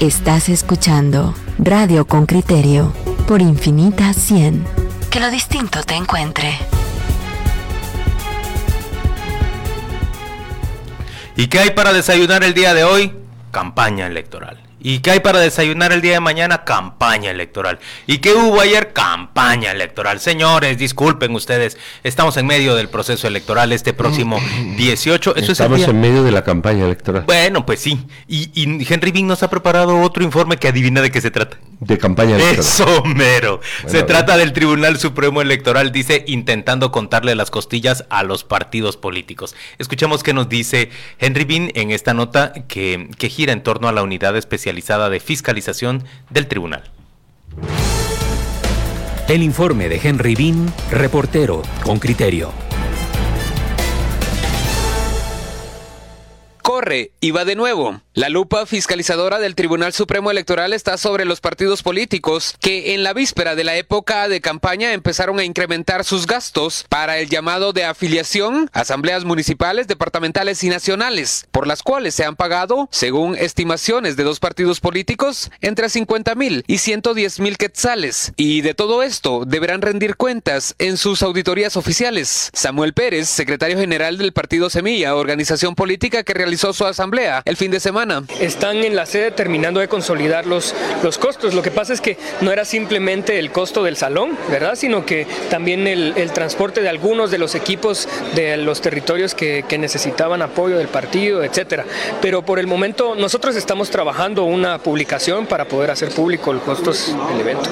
Estás escuchando Radio con Criterio por Infinita 100. Que lo distinto te encuentre. ¿Y qué hay para desayunar el día de hoy? Campaña electoral. ¿Y qué hay para desayunar el día de mañana? Campaña electoral. ¿Y qué hubo ayer? Campaña electoral. Señores, disculpen ustedes, estamos en medio del proceso electoral este próximo 18. Eso estamos en medio de la campaña electoral. Bueno, pues sí. Y, y Henry Bing nos ha preparado otro informe que adivina de qué se trata de campaña electoral. Eso, mero. Se trata del Tribunal Supremo Electoral, dice, intentando contarle las costillas a los partidos políticos. Escuchemos qué nos dice Henry Bean en esta nota que, que gira en torno a la unidad especializada de fiscalización del tribunal. El informe de Henry Bean, reportero con criterio. Corre y va de nuevo. La lupa fiscalizadora del Tribunal Supremo Electoral está sobre los partidos políticos que en la víspera de la época de campaña empezaron a incrementar sus gastos para el llamado de afiliación, asambleas municipales, departamentales y nacionales, por las cuales se han pagado, según estimaciones de dos partidos políticos, entre 50 mil y 110 mil quetzales. Y de todo esto deberán rendir cuentas en sus auditorías oficiales. Samuel Pérez, secretario general del partido Semilla, organización política que realizó su asamblea el fin de semana, están en la sede terminando de consolidar los, los costos. Lo que pasa es que no era simplemente el costo del salón, ¿verdad? Sino que también el, transporte de algunos de los equipos de los territorios que, que necesitaban apoyo del partido, etcétera. Pero por el momento nosotros estamos trabajando una publicación para poder hacer público los costos del evento.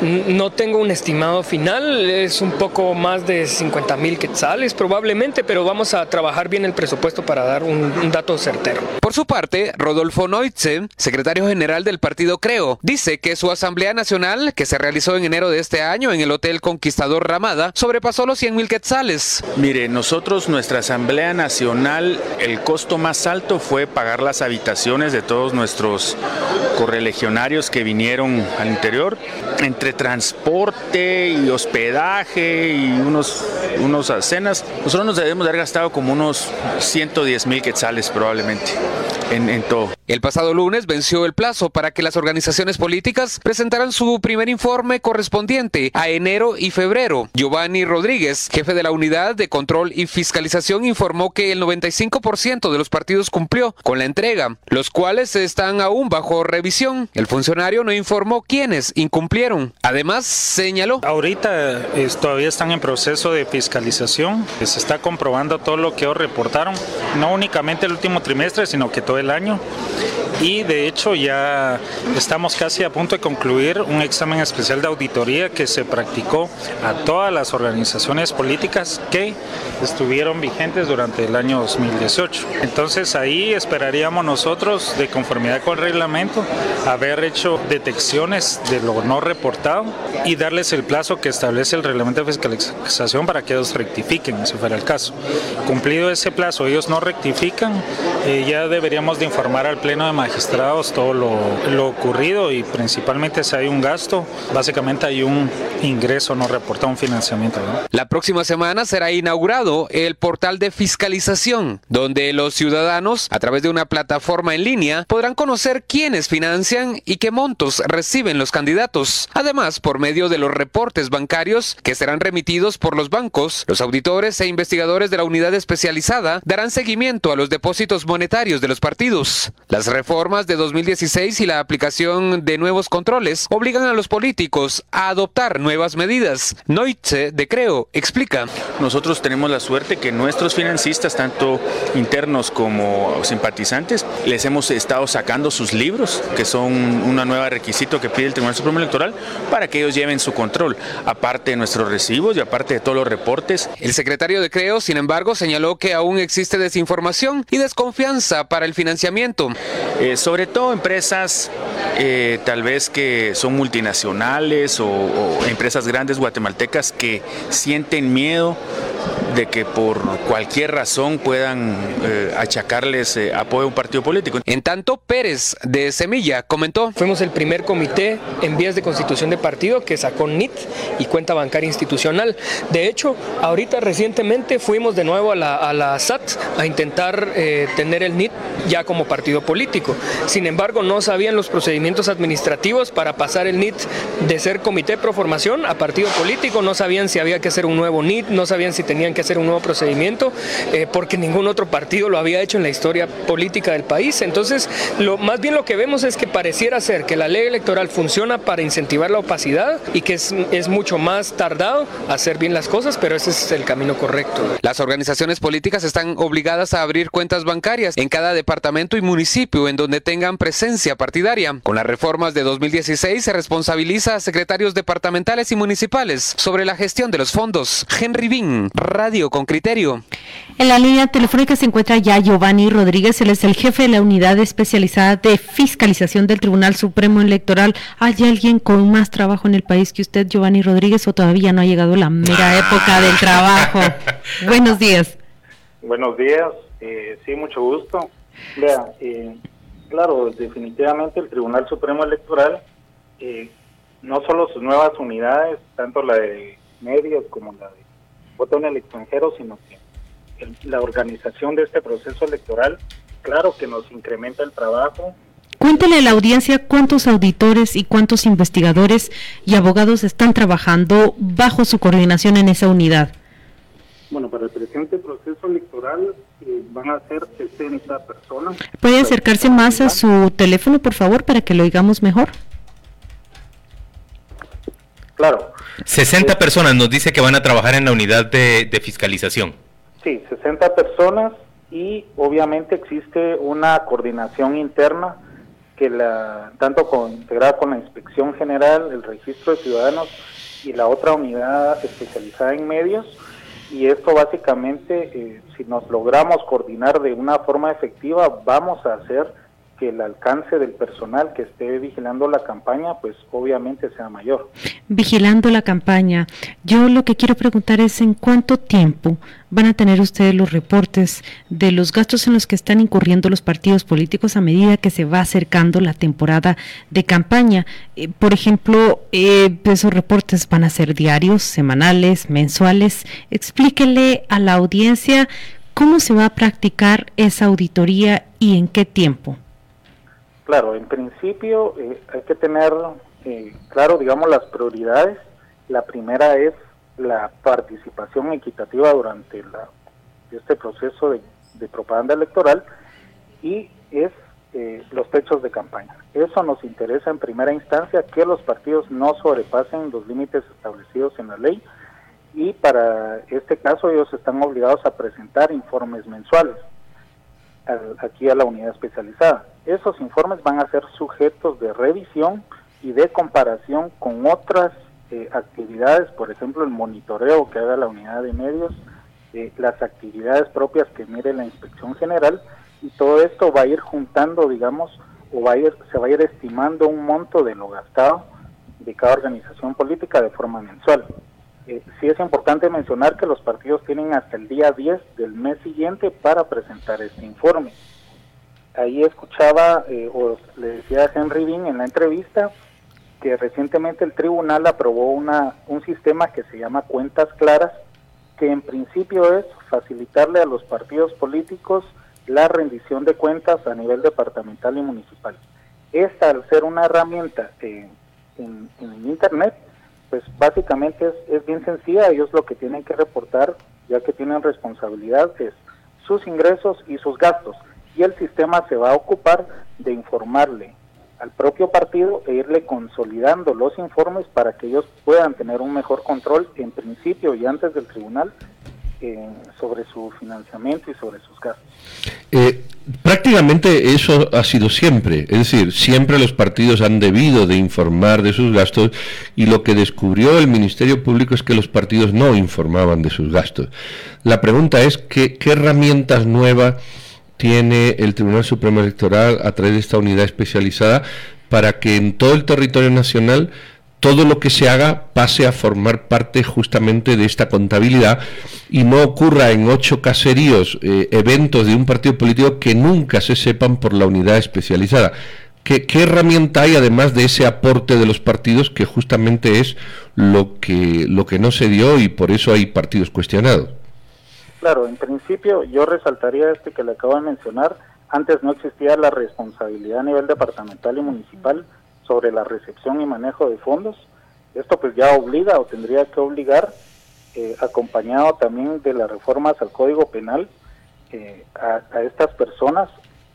No tengo un estimado final, es un poco más de 50 mil quetzales probablemente, pero vamos a trabajar bien el presupuesto para dar un, dato certero. Por su parte, Rodolfo Neutze, secretario general del partido Creo, dice que su Asamblea Nacional, que se realizó en enero de este año en el Hotel Conquistador Ramada, sobrepasó los 100 mil quetzales. Mire, nosotros, nuestra Asamblea Nacional, el costo más alto fue pagar las habitaciones de todos nuestros correligionarios que vinieron al interior. Entre transporte y hospedaje y unos, unos cenas, nosotros nos debemos haber gastado como unos 110 mil quetzales probablemente en, todo. El pasado lunes venció el plazo para que las organizaciones políticas presentaran su primer informe correspondiente a enero y febrero. Giovanni Rodríguez, jefe de la Unidad de Control y Fiscalización, informó que el 95% de los partidos cumplió con la entrega, los cuales están aún bajo revisión. El funcionario no informó quiénes incumplieron. Además, señaló. Ahorita todavía están en proceso de fiscalización. Se está comprobando todo lo que ellos reportaron, no únicamente el último trimestre, sino que todo el año y de hecho ya estamos casi a punto de concluir un examen especial de auditoría que se practicó a todas las organizaciones políticas que estuvieron vigentes durante el año 2018. Entonces ahí esperaríamos nosotros, de conformidad con el reglamento, haber hecho detecciones de lo no reportado y darles el plazo que establece el reglamento de fiscalización para que ellos rectifiquen, si fuera el caso. Cumplido ese plazo, ellos no rectifican, eh, ya deberíamos de informar al Pleno de Magistrados todo lo, ocurrido y principalmente si hay un gasto, básicamente hay un ingreso no reportado, un financiamiento. La próxima semana será inaugurado el portal de fiscalización, donde los ciudadanos, a través de una plataforma en línea, podrán conocer quiénes financian y qué montos reciben los candidatos. Además, por medio de los reportes bancarios que serán remitidos por los bancos, los auditores e investigadores de la unidad especializada darán seguimiento a los depósitos monetarios de los partidos. Las reformas de 2016 y la aplicación de nuevos controles obligan a los políticos a adoptar nuevas medidas. Noitze de Creo explica. Nosotros tenemos la suerte que nuestros financistas, tanto internos como simpatizantes, les hemos estado sacando sus libros, que son una nueva requisito que pide el Tribunal Supremo Electoral, para que ellos lleven su control, aparte de nuestros recibos y aparte de todos los reportes. El secretario de Creo, sin embargo, señaló que aún existe desinformación y desconfianza para el financiamiento. Eh, sobre todo empresas eh, tal vez que son multinacionales o, empresas grandes guatemaltecas que sienten miedo de que por cualquier razón puedan eh, achacarles eh, apoyo a un partido político. En tanto, Pérez de Semilla comentó. Fuimos el primer comité en vías de constitución de partido que sacó NIT y cuenta bancaria institucional. De hecho, ahorita recientemente fuimos de nuevo a la, a la SAT a intentar eh, tener el NIT ya como partido político. Sin embargo, no sabían los procedimientos administrativos para pasar el NIT de ser comité pro formación a partido político, no sabían si había que hacer un nuevo NIT, no sabían si tenían que hacer un nuevo procedimiento, eh, porque ningún otro partido lo había hecho en la historia política del país. Entonces, lo, más bien lo que vemos es que pareciera ser que la ley electoral funciona para incentivar la opacidad y que es, es mucho más tardado hacer bien las cosas, pero ese es el camino correcto. Las organizaciones políticas están obligadas a abrir cuentas bancarias en cada departamento y municipio en donde tengan presencia partidaria. Con las reformas de 2016 se responsabiliza a secretarios departamentales y municipales sobre la gestión de los fondos. Henry Bin, Radio con Criterio. En la línea telefónica se encuentra ya Giovanni Rodríguez, él es el jefe de la unidad especializada de fiscalización del Tribunal Supremo Electoral. ¿Hay alguien con más trabajo en el país que usted, Giovanni Rodríguez, o todavía no ha llegado la mera época del trabajo? Buenos días. Buenos días, eh, sí, mucho gusto. Vea, eh, claro, definitivamente el Tribunal Supremo Electoral, eh, no solo sus nuevas unidades, tanto la de medios como la de voto en el extranjero, sino que el- la organización de este proceso electoral, claro que nos incrementa el trabajo. Cuéntele a la audiencia cuántos auditores y cuántos investigadores y abogados están trabajando bajo su coordinación en esa unidad. Bueno, para el presente proceso electoral eh, van a ser 60 personas. ¿Puede acercarse más a su teléfono, por favor, para que lo oigamos mejor? Claro, 60 personas nos dice que van a trabajar en la unidad de, de fiscalización. Sí, 60 personas y obviamente existe una coordinación interna que la tanto con, integrada con la Inspección General, el Registro de Ciudadanos y la otra unidad especializada en medios y esto básicamente eh, si nos logramos coordinar de una forma efectiva vamos a hacer que el alcance del personal que esté vigilando la campaña pues obviamente sea mayor. Vigilando la campaña. Yo lo que quiero preguntar es en cuánto tiempo van a tener ustedes los reportes de los gastos en los que están incurriendo los partidos políticos a medida que se va acercando la temporada de campaña. Eh, por ejemplo, eh, esos reportes van a ser diarios, semanales, mensuales. Explíquele a la audiencia cómo se va a practicar esa auditoría y en qué tiempo. Claro, en principio eh, hay que tener eh, claro, digamos, las prioridades. La primera es la participación equitativa durante la, este proceso de, propaganda electoral y es eh, los techos de campaña. Eso nos interesa en primera instancia, que los partidos no sobrepasen los límites establecidos en la ley y para este caso ellos están obligados a presentar informes mensuales al- aquí a la unidad especializada. Esos informes van a ser sujetos de revisión y de comparación con otras eh, actividades, por ejemplo el monitoreo que haga la unidad de medios, eh, las actividades propias que mire la inspección general y todo esto va a ir juntando, digamos, o va a ir, se va a ir estimando un monto de lo gastado de cada organización política de forma mensual. Eh, sí es importante mencionar que los partidos tienen hasta el día 10 del mes siguiente para presentar este informe. Ahí escuchaba, eh, o le decía a Henry Bean en la entrevista, que recientemente el tribunal aprobó una, un sistema que se llama cuentas claras, que en principio es facilitarle a los partidos políticos la rendición de cuentas a nivel departamental y municipal. Esta, al ser una herramienta eh, en, en Internet, pues básicamente es, es bien sencilla, ellos lo que tienen que reportar, ya que tienen responsabilidad, es sus ingresos y sus gastos. Y el sistema se va a ocupar de informarle al propio partido e irle consolidando los informes para que ellos puedan tener un mejor control en principio y antes del tribunal eh, sobre su financiamiento y sobre sus gastos. Eh, prácticamente eso ha sido siempre, es decir, siempre los partidos han debido de informar de sus gastos y lo que descubrió el Ministerio Público es que los partidos no informaban de sus gastos. La pregunta es ¿qué, qué herramientas nuevas tiene el Tribunal Supremo Electoral a través de esta unidad especializada para que en todo el territorio nacional todo lo que se haga pase a formar parte justamente de esta contabilidad y no ocurra en ocho caseríos eh, eventos de un partido político que nunca se sepan por la unidad especializada. ¿Qué, herramienta hay además de ese aporte de los partidos que justamente es lo que, lo que no se dio y por eso hay partidos cuestionados? Claro, en principio yo resaltaría este que le acabo de mencionar. Antes no existía la responsabilidad a nivel departamental y municipal sobre la recepción y manejo de fondos. Esto pues ya obliga o tendría que obligar, eh, acompañado también de las reformas al Código Penal, eh, a, estas personas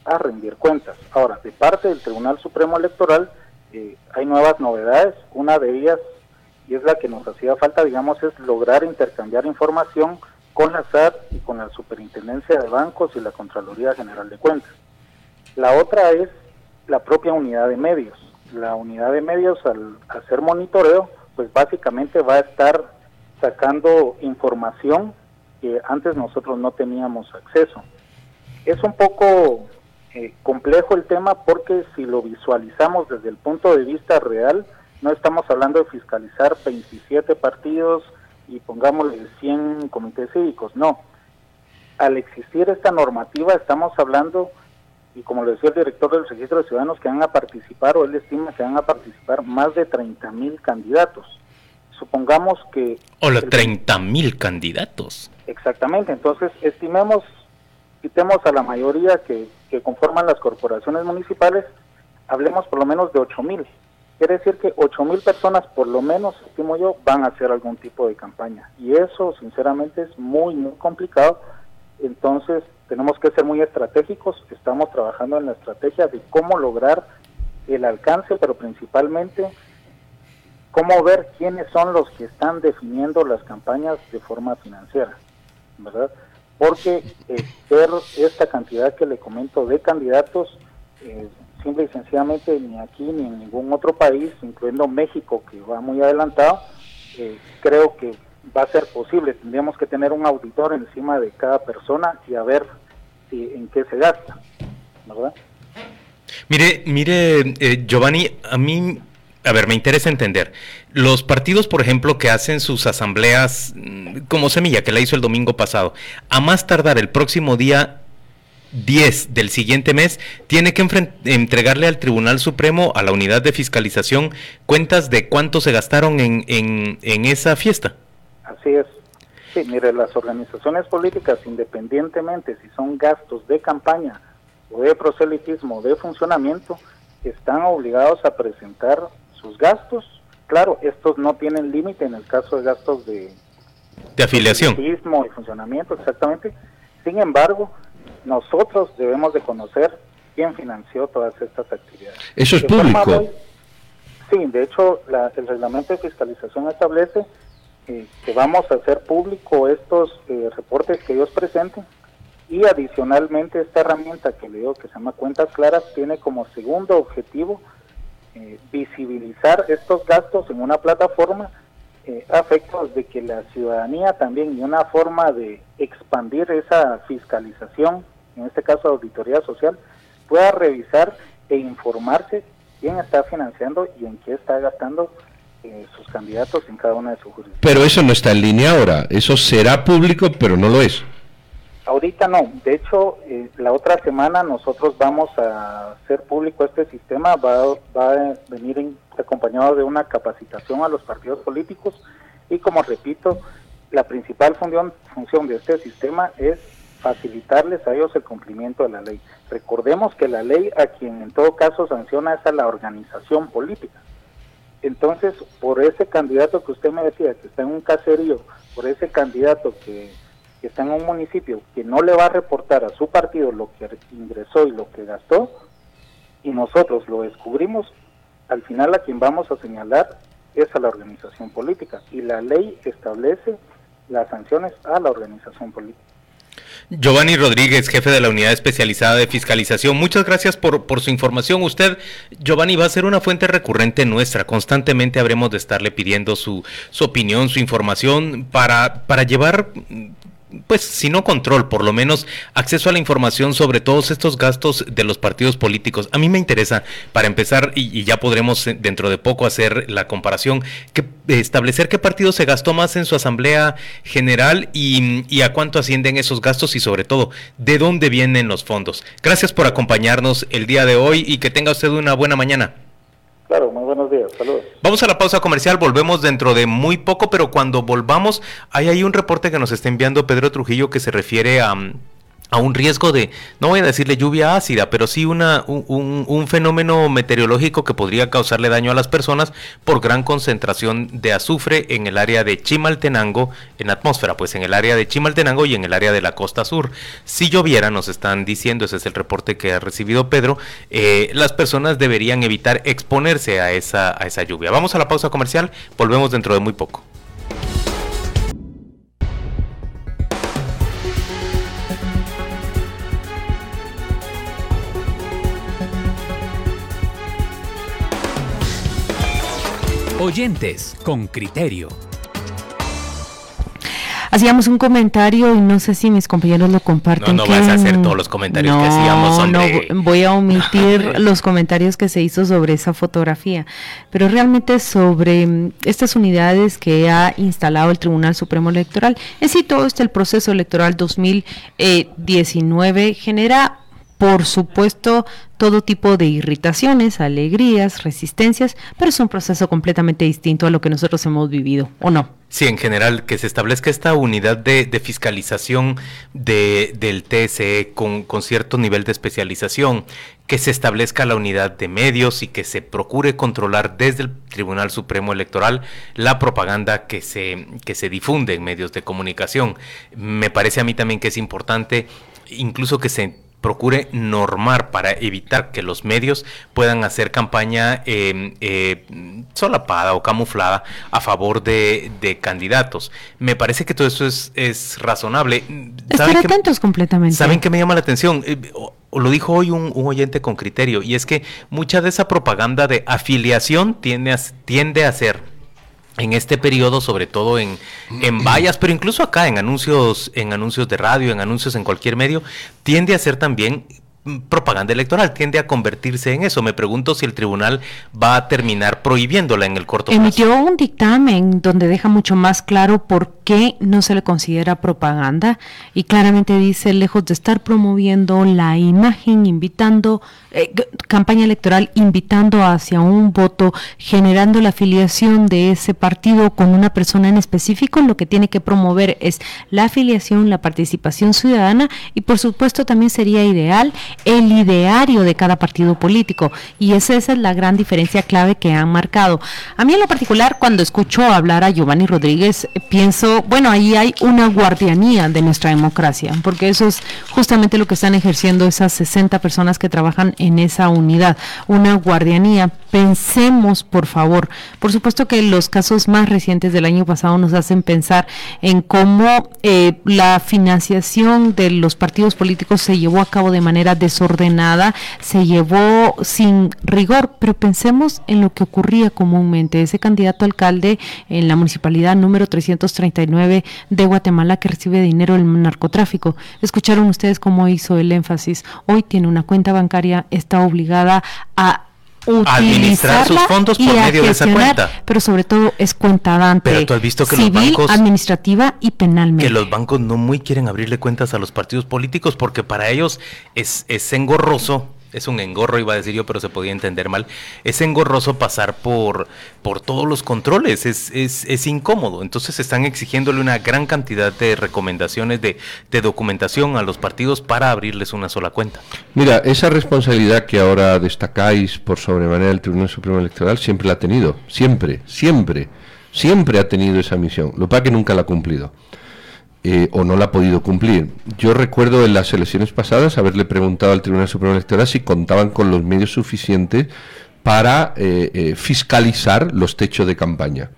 a rendir cuentas. Ahora, de parte del Tribunal Supremo Electoral eh, hay nuevas novedades. Una de ellas, y es la que nos hacía falta, digamos, es lograr intercambiar información con la SAT y con la Superintendencia de Bancos y la Contraloría General de Cuentas. La otra es la propia unidad de medios la unidad de medios al hacer monitoreo, pues básicamente va a estar sacando información que antes nosotros no teníamos acceso. Es un poco eh, complejo el tema porque si lo visualizamos desde el punto de vista real, no estamos hablando de fiscalizar 27 partidos y pongámosle 100 comités cívicos, no. Al existir esta normativa estamos hablando y como lo decía el director del registro de ciudadanos, que van a participar, o él estima que van a participar más de 30 mil candidatos. Supongamos que... Hola, 30 mil candidatos. Exactamente, entonces estimemos, quitemos a la mayoría que, que conforman las corporaciones municipales, hablemos por lo menos de 8 mil. Quiere decir que 8 mil personas, por lo menos, estimo yo, van a hacer algún tipo de campaña. Y eso, sinceramente, es muy, muy complicado. Entonces, tenemos que ser muy estratégicos, estamos trabajando en la estrategia de cómo lograr el alcance, pero principalmente cómo ver quiénes son los que están definiendo las campañas de forma financiera, ¿verdad? Porque eh, ver esta cantidad que le comento de candidatos, eh, simple y sencillamente ni aquí ni en ningún otro país, incluyendo México, que va muy adelantado, eh, creo que va a ser posible. Tendríamos que tener un auditor encima de cada persona y a ver en qué se gasta, ¿verdad? Mire, mire, eh, Giovanni, a mí, a ver, me interesa entender. Los partidos, por ejemplo, que hacen sus asambleas mm, como Semilla, que la hizo el domingo pasado, a más tardar el próximo día 10 del siguiente mes, tiene que entregarle al Tribunal Supremo, a la unidad de fiscalización, cuentas de cuánto se gastaron en, en, en esa fiesta. Así es. Sí, mire, las organizaciones políticas, independientemente si son gastos de campaña o de proselitismo o de funcionamiento, están obligados a presentar sus gastos. Claro, estos no tienen límite en el caso de gastos de, de afiliación. y funcionamiento, exactamente. Sin embargo, nosotros debemos de conocer quién financió todas estas actividades. Eso es público. sí, de hecho, el reglamento de fiscalización establece eh, que vamos a hacer público estos eh, reportes que ellos presenten y adicionalmente esta herramienta que le digo que se llama Cuentas Claras tiene como segundo objetivo eh, visibilizar estos gastos en una plataforma a efectos de que la ciudadanía también y una forma de expandir esa fiscalización, en este caso auditoría social, pueda revisar e informarse quién está financiando y en qué está gastando eh, sus candidatos en cada una de sus jurisdicciones. Pero eso no está en línea ahora, eso será público, pero no lo es. Ahorita no, de hecho, eh, la otra semana nosotros vamos a hacer público este sistema, va, va a venir acompañado de una capacitación a los partidos políticos y como repito, la principal función, función de este sistema es facilitarles a ellos el cumplimiento de la ley. Recordemos que la ley a quien en todo caso sanciona es a la organización política. Entonces, por ese candidato que usted me decía, que está en un caserío, por ese candidato que, está en un municipio, que no le va a reportar a su partido lo que ingresó y lo que gastó, y nosotros lo descubrimos, al final a quien vamos a señalar es a la organización política. Y la ley establece las sanciones a la organización política. Giovanni Rodríguez, jefe de la Unidad Especializada de Fiscalización, muchas gracias por, su información. Usted, Giovanni, va a ser una fuente recurrente nuestra. Constantemente habremos de estarle pidiendo su, su opinión, su información, para llevar pues si no control, por lo menos acceso a la información sobre todos estos gastos de los partidos políticos. A mí me interesa, para empezar, y, ya podremos eh, dentro de poco hacer la comparación, que, establecer qué partido se gastó más en su asamblea general y, y a cuánto ascienden esos gastos y sobre todo, de dónde vienen los fondos. Gracias por acompañarnos el día de hoy y que tenga usted una buena mañana. Claro, muy buenos días, saludos. Vamos a la pausa comercial, volvemos dentro de muy poco, pero cuando volvamos, hay ahí un reporte que nos está enviando Pedro Trujillo que se refiere a a un riesgo de, no voy a decirle lluvia ácida, pero sí una, un, un, fenómeno meteorológico que podría causarle daño a las personas por gran concentración de azufre en el área de Chimaltenango, en atmósfera, pues en el área de Chimaltenango y en el área de la costa sur. Si lloviera, nos están diciendo, ese es el reporte que ha recibido Pedro, eh, las personas deberían evitar exponerse a esa, a esa lluvia. Vamos a la pausa comercial, volvemos dentro de muy poco. Oyentes con criterio. Hacíamos un comentario y no sé si mis compañeros lo comparten. No, no vas a hacer todos los comentarios que hacíamos. No, voy a omitir los comentarios que se hizo sobre esa fotografía. Pero realmente sobre mm, estas unidades que ha instalado el Tribunal Supremo Electoral, en sí todo este el proceso electoral 2019 genera por supuesto, todo tipo de irritaciones, alegrías, resistencias, pero es un proceso completamente distinto a lo que nosotros hemos vivido, ¿o no? Sí, en general, que se establezca esta unidad de, fiscalización de, del TSE con, con, cierto nivel de especialización, que se establezca la unidad de medios y que se procure controlar desde el Tribunal Supremo Electoral la propaganda que se, que se difunde en medios de comunicación. Me parece a mí también que es importante incluso que se procure normar para evitar que los medios puedan hacer campaña em, eh, solapada o camuflada a favor de, candidatos. Me parece que todo eso es, es razonable. Estar atentos completamente. ¿Saben qué me llama la atención? Eh, lo dijo hoy un, oyente con criterio, y es que mucha de esa propaganda de afiliación tiende a, tiende a ser en este periodo, sobre todo en, en vallas, pero incluso acá en anuncios, en anuncios de radio, en anuncios en cualquier medio, tiende a ser también propaganda electoral, tiende a convertirse en eso. Me pregunto si el tribunal va a terminar prohibiéndola en el corto plazo. Emitió un dictamen donde deja mucho más claro por qué no se le considera propaganda y claramente dice, lejos de estar promoviendo la imagen, invitando, eh, campaña electoral, invitando hacia un voto, generando la afiliación de ese partido con una persona en específico, lo que tiene que promover es la afiliación, la participación ciudadana y por supuesto también sería ideal el ideario de cada partido político. Y esa, es la gran diferencia clave que han marcado. A mí en lo particular, cuando escucho hablar a Giovanni Rodríguez, pienso, bueno, ahí hay una guardianía de nuestra democracia, porque eso es justamente lo que están ejerciendo esas 60 personas que trabajan en esa unidad, una guardianía. Pensemos, por favor, por supuesto que los casos más recientes del año pasado nos hacen pensar en cómo eh, la financiación de los partidos políticos se llevó a cabo de manera desordenada, se llevó sin rigor, pero pensemos en lo que ocurría comúnmente. Ese candidato alcalde en la municipalidad número 339 de Guatemala que recibe dinero del narcotráfico. Escucharon ustedes cómo hizo el énfasis. Hoy tiene una cuenta bancaria, está obligada a administrar sus fondos por medio de esa cuenta. Pero sobre todo es cuenta dante. Pero tú has visto que los bancos administrativa y penalmente. Que los bancos no muy quieren abrirle cuentas a los partidos políticos porque para ellos es, es engorroso es un engorro, iba a decir yo, pero se podía entender mal, es engorroso pasar por, por todos los controles, es, es, es incómodo. Entonces están exigiéndole una gran cantidad de recomendaciones de, de, documentación a los partidos para abrirles una sola cuenta. Mira, esa responsabilidad que ahora destacáis por sobremanera el Tribunal Supremo Electoral siempre la ha tenido, siempre, siempre, siempre ha tenido esa misión. Lo que que nunca la ha cumplido. Eh, o no la ha podido cumplir. Yo recuerdo en las elecciones pasadas haberle preguntado al Tribunal Supremo Electoral si contaban con los medios suficientes para eh, eh, fiscalizar los techos de campaña.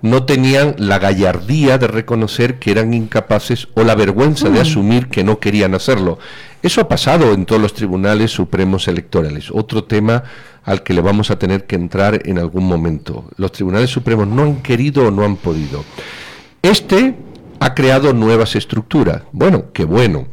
No tenían la gallardía de reconocer que eran incapaces o la vergüenza de mm. asumir que no querían hacerlo. Eso ha pasado en todos los tribunales supremos electorales. Otro tema al que le vamos a tener que entrar en algún momento. Los tribunales supremos no han querido o no han podido. Este ha creado nuevas estructuras. Bueno, qué bueno.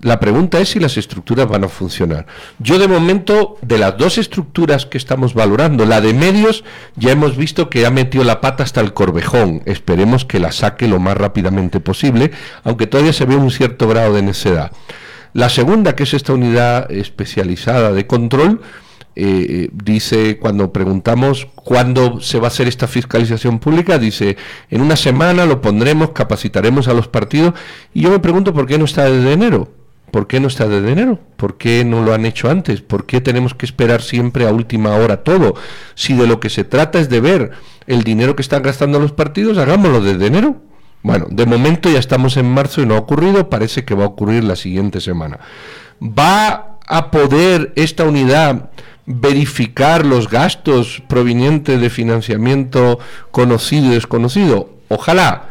La pregunta es si las estructuras van a funcionar. Yo de momento, de las dos estructuras que estamos valorando, la de medios, ya hemos visto que ha metido la pata hasta el corvejón. Esperemos que la saque lo más rápidamente posible, aunque todavía se ve un cierto grado de necedad. La segunda, que es esta unidad especializada de control, eh, dice, cuando preguntamos cuándo se va a hacer esta fiscalización pública, dice, en una semana lo pondremos, capacitaremos a los partidos, y yo me pregunto por qué no está desde enero. ¿Por qué no está desde enero? ¿Por qué no lo han hecho antes? ¿Por qué tenemos que esperar siempre a última hora todo? Si de lo que se trata es de ver el dinero que están gastando los partidos, hagámoslo desde enero. Bueno, de momento ya estamos en marzo y no ha ocurrido, parece que va a ocurrir la siguiente semana. ¿Va a poder esta unidad verificar los gastos provenientes de financiamiento conocido y desconocido? Ojalá.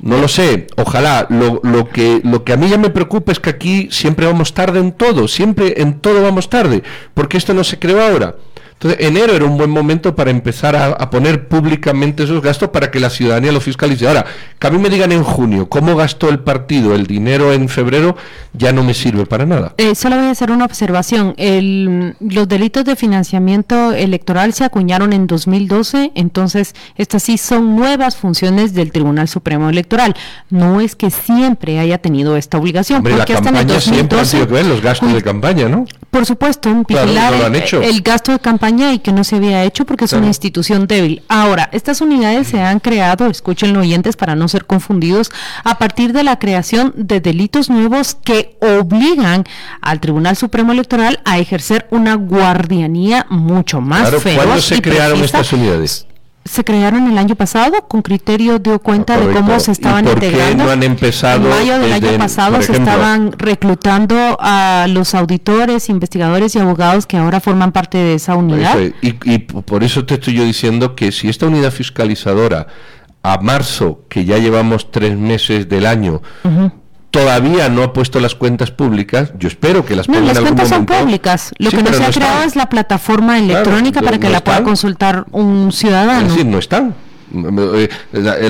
No lo sé, ojalá. Lo, lo, que, lo que a mí ya me preocupa es que aquí siempre vamos tarde en todo, siempre en todo vamos tarde, porque esto no se creó ahora. Entonces, enero era un buen momento para empezar a, poner públicamente esos gastos para que la ciudadanía lo fiscalice. Ahora, que a mí me digan en junio cómo gastó el partido el dinero en febrero, ya no me sirve para nada. Eh, solo voy a hacer una observación. El, los delitos de financiamiento electoral se acuñaron en 2012, entonces estas sí son nuevas funciones del Tribunal Supremo Electoral. No es que siempre haya tenido esta obligación. porque la campaña siempre ha sido que ver los gastos de campaña, ¿no? Por supuesto, vigilar el gasto de campaña y que no se había hecho porque es una institución débil. Ahora, estas unidades se han creado, escuchen oyentes para no ser confundidos, a partir de la creación de delitos nuevos que obligan al Tribunal Supremo Electoral a ejercer una guardianía mucho más claro, ¿Cuándo se crearon estas unidades? Se crearon el año pasado con criterio dio cuenta de cómo se estaban por integrando. Qué no han empezado en mayo del año pasado se estaban reclutando a los auditores, investigadores y abogados que ahora forman parte de esa unidad. y, y por eso te estoy yo diciendo que si esta unidad fiscalizadora a marzo, que ya llevamos tres meses del año, todavía no ha puesto las cuentas públicas. Yo espero que las no, las cuentas son públicas. Lo que no se ha creado es la plataforma electrónica para que la pueda consultar un ciudadano. Es decir, no están. Eh,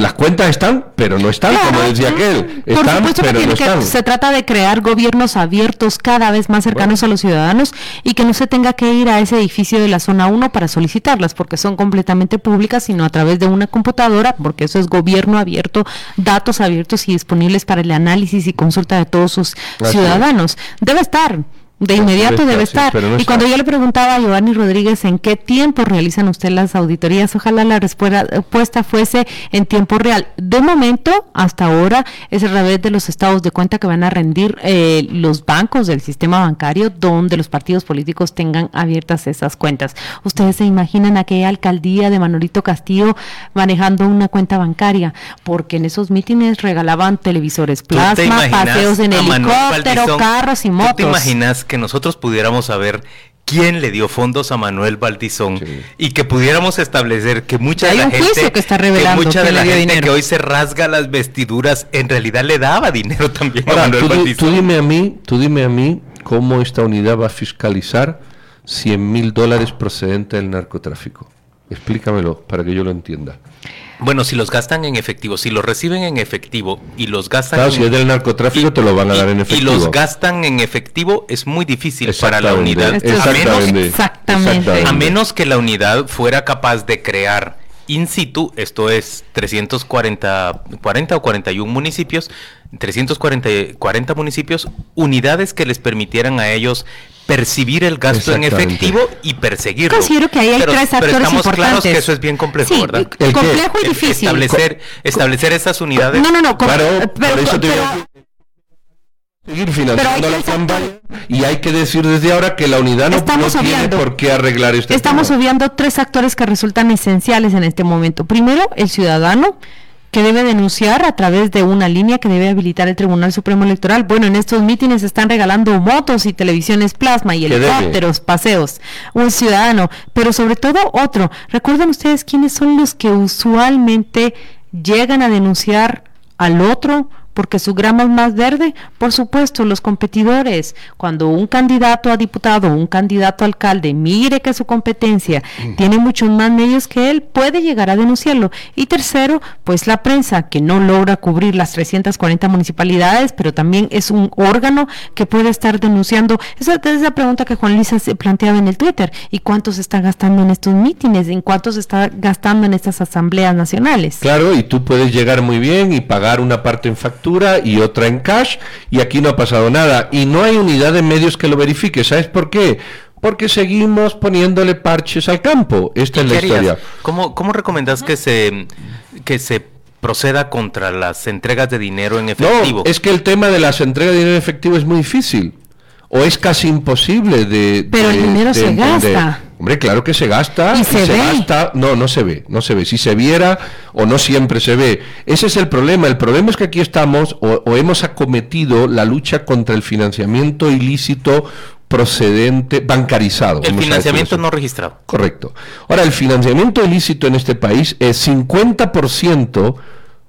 las cuentas están, pero no están, como decía aquel. Están, pero no están. se trata de crear gobiernos abiertos cada vez más cercanos a los ciudadanos y que no se tenga que ir a ese edificio de la zona 1 para solicitarlas, porque son completamente públicas, sino a través de una computadora, porque eso es gobierno abierto, datos abiertos y disponibles para el análisis y consulta de todos sus ciudadanos. Debe estar de inmediato debe estar. y cuando yo le preguntaba a Giovanni Rodríguez en qué tiempo realizan usted las auditorías, ojalá la respuesta fuese en tiempo real. De momento, hasta ahora, es a través de los estados de cuenta que van a rendir eh, los bancos del sistema bancario donde los partidos políticos tengan abiertas esas cuentas. Ustedes se imaginan aquella alcaldía de Manolito Castillo manejando una cuenta bancaria, porque en esos mítines regalaban televisores plasma, paseos en helicóptero, carros y motos. ¿Te imaginas que nosotros pudiéramos saber quién le dio fondos a Manuel Baldizón y que pudiéramos establecer que mucha de la gente que, está revelando mucha de la gente que hoy se rasga las vestiduras en realidad le daba dinero también a Manuel tú, Tú dime a mí, tú dime a mí cómo esta unidad va a fiscalizar 100 mil dólares procedentes del narcotráfico. Explícamelo para que yo lo entienda. Bueno, si los gastan en efectivo, si los reciben en efectivo y los gastan... Claro, si es del narcotráfico te lo van a dar en efectivo. Y los gastan en efectivo es muy difícil para la unidad. Exactamente. A menos que la unidad fuera capaz de crear in situ, esto es 340 40 o 41 municipios, 340 40 municipios, unidades que les permitieran a ellos percibir el gasto en efectivo y perseguirlo. Considero que ahí hay tres actores pero estamos claros que eso es bien complejo, ¿verdad? complejo y difícil. Establecer, establecer estas unidades. No, no, no. Claro, pero, por eso te seguir financiando la campaña y hay que decir desde ahora que la unidad no, tiene por qué arreglar este Estamos obviando tres actores que resultan esenciales en este momento. Primero, el ciudadano, que debe denunciar a través de una línea que debe habilitar el Tribunal Supremo Electoral. Bueno, en estos mítines están regalando motos y televisiones plasma y helicópteros, paseos. Un ciudadano, pero sobre todo otro. ¿Recuerdan ustedes quiénes son los que usualmente llegan a denunciar al otro porque su grama es más verde, por supuesto, los competidores. Cuando un candidato a diputado, un candidato a alcalde, mire que su competencia mm. tiene muchos más medios que él, puede llegar a denunciarlo. Y tercero, pues la prensa, que no logra cubrir las 340 municipalidades, pero también es un órgano que puede estar denunciando. Esa es la pregunta que Juan Luis se planteaba en el Twitter. ¿Y cuánto se está gastando en estos mítines? ¿En cuánto se está gastando en estas asambleas nacionales? Claro, y tú puedes llegar muy bien y pagar una parte en factura y otra en cash, y aquí no ha pasado nada. Y no hay unidad de medios que lo verifique. ¿Sabes por qué? porque seguimos poniéndole parches al campo. Esta es la historia. ¿Cómo, cómo recomendás que se, que se proceda contra las entregas de dinero en efectivo? No, es que el tema de las entregas de dinero en efectivo es muy difícil. O es casi imposible de. Pero el dinero se gasta. Hombre, claro que se gasta. Y, se, gasta. No, no se ve, no se ve. Si se viera o no siempre se ve. Ese es el problema. El problema es que aquí estamos o hemos acometido la lucha contra el financiamiento ilícito procedente, bancarizado. El financiamiento no registrado. Correcto. Ahora, el financiamiento ilícito en este país es 50%,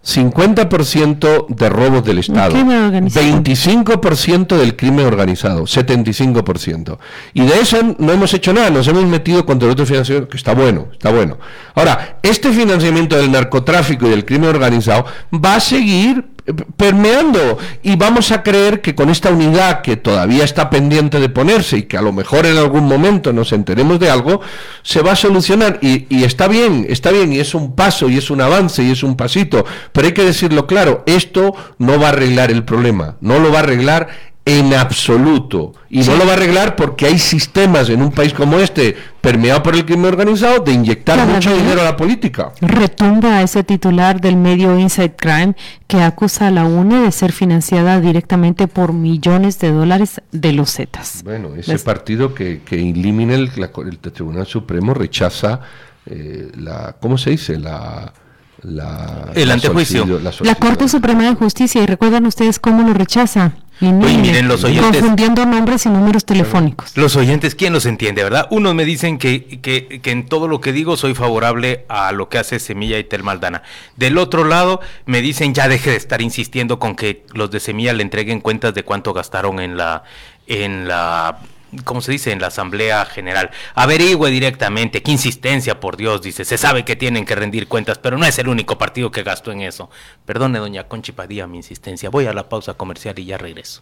50% de robos del Estado, 25% del crimen organizado, 75%. Y de eso no hemos hecho nada, nos hemos metido contra el otro financiamiento, que está bueno, está bueno. Ahora, este financiamiento del narcotráfico y del crimen organizado va a seguir permeando. Y vamos a creer que con esta unidad que todavía está pendiente de ponerse y que a lo mejor en algún momento nos enteremos de algo, se va a solucionar. Y, está bien, está bien y es un paso y es un avance y es un pasito, pero hay que decirlo claro, esto no va a arreglar el problema, no lo va a arreglar en absoluto. Y no lo va a arreglar porque hay sistemas en un país como este, permeado por el crimen organizado, de inyectar mucho dinero a la política. Retumba ese titular del medio Inside Crime que acusa a la UNE de ser financiada directamente por millones de dólares de los Zetas. Bueno, ese partido que, que elimina el, el, Tribunal Supremo rechaza eh, la, ¿cómo se dice? La... La, el antejuicio. la Corte Suprema de Justicia, y recuerdan ustedes cómo lo rechaza miren, los oyentes. Confundiendo nombres y números telefónicos. Los oyentes, ¿quién los entiende, verdad? Unos me dicen que, que, que, en todo lo que digo soy favorable a lo que hace Semilla y Telmaldana. Del otro lado, me dicen ya deje de estar insistiendo con que los de Semilla le entreguen cuentas de cuánto gastaron en la, en la ¿cómo se dice? En la Asamblea General. Averigüe directamente, qué insistencia, por Dios, dice. Se sabe que tienen que rendir cuentas, pero no es el único partido que gastó en eso. Perdone, doña Conchi Padilla, mi insistencia. Voy a la pausa comercial y ya regreso.